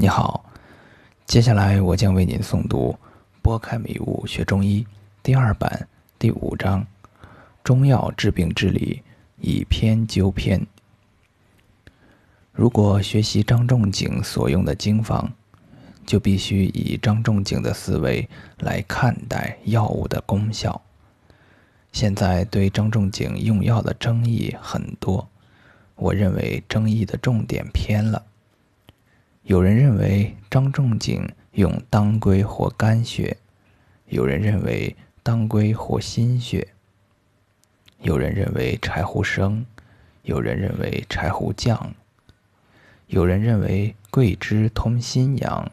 你好，接下来我将为您诵读《拨开迷雾学中医》第二版第五章：中药治病之理，以偏纠偏。如果学习张仲景所用的经方，就必须以张仲景的思维来看待药物的功效。现在对张仲景用药的争议很多，我认为争议的重点偏了。有人认为张仲景用当归活肝血，有人认为当归活心血，有人认为柴胡生，有人认为柴胡降，有人认为桂枝通心阳，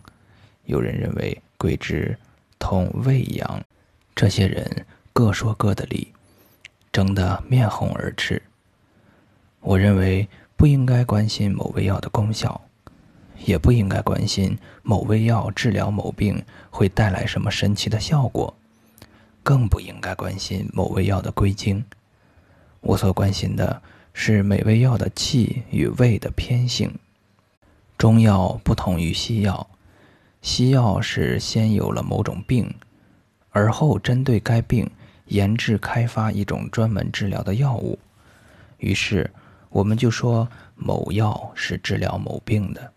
有人认为桂枝通胃阳。这些人各说各的理，争得面红耳赤。我认为不应该关心某味药的功效。也不应该关心某味药治疗某病会带来什么神奇的效果，更不应该关心某味药的归经。我所关心的是每味药的气与味的偏性。中药不同于西药，西药是先有了某种病，而后针对该病研制开发一种专门治疗的药物，于是我们就说某药是治疗某病的。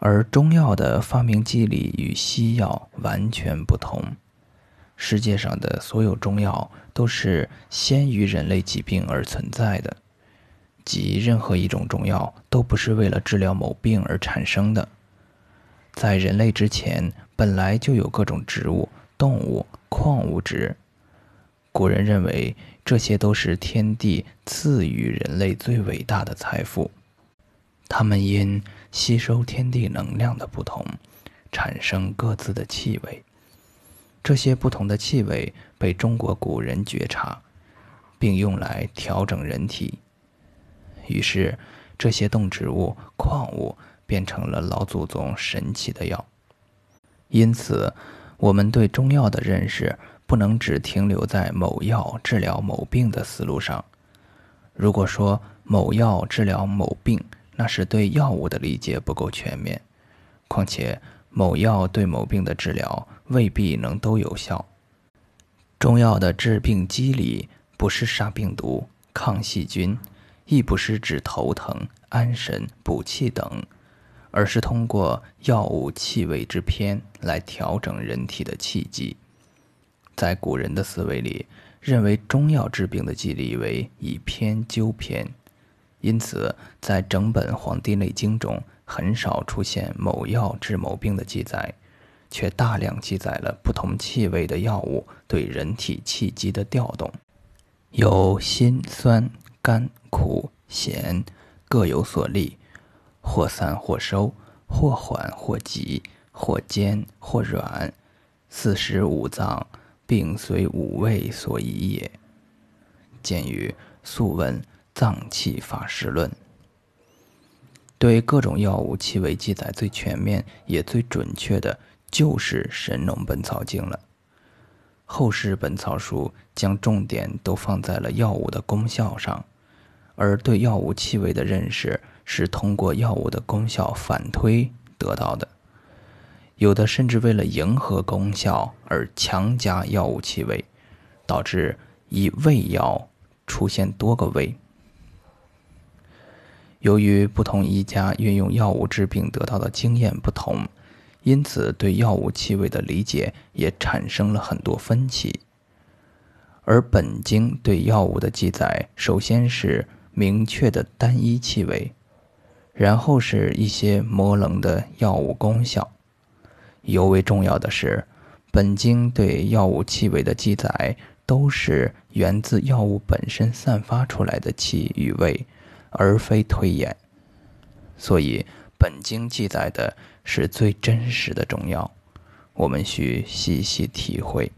而中药的发明机理与西药完全不同。世界上的所有中药都是先于人类疾病而存在的，即任何一种中药都不是为了治疗某病而产生的。在人类之前，本来就有各种植物、动物、矿物质。古人认为这些都是天地赐予人类最伟大的财富。他们因吸收天地能量的不同，产生各自的气味。这些不同的气味被中国古人觉察，并用来调整人体。于是，这些动植物、矿物变成了老祖宗神奇的药。因此，我们对中药的认识不能只停留在某药治疗某病的思路上。如果说某药治疗某病，那是对药物的理解不够全面，况且某药对某病的治疗未必能都有效。中药的治病机理不是杀病毒、抗细菌，亦不是治头疼、安神、补气等，而是通过药物气味之偏来调整人体的气机。在古人的思维里，认为中药治病的机理为以偏纠偏。因此，在整本《黄帝内经》中，很少出现某药治某病的记载，却大量记载了不同气味的药物对人体气机的调动，有辛、酸、甘、苦、咸，各有所利，或散或收，或缓或急，或坚或软，四时五脏，病随五味所宜也。见于《素问》。脏器法师论对各种药物气味记载最全面也最准确的，就是《神农本草经》了。后世本草书将重点都放在了药物的功效上，而对药物气味的认识是通过药物的功效反推得到的。有的甚至为了迎合功效而强加药物气味，导致一味药出现多个味。由于不同医家运用药物治病得到的经验不同，因此对药物气味的理解也产生了很多分歧。而本经对药物的记载，首先是明确的单一气味，然后是一些模棱的药物功效。尤为重要的是，本经对药物气味的记载，都是源自药物本身散发出来的气与味。而非推演，所以本经记载的是最真实的中药，我们需细细体会。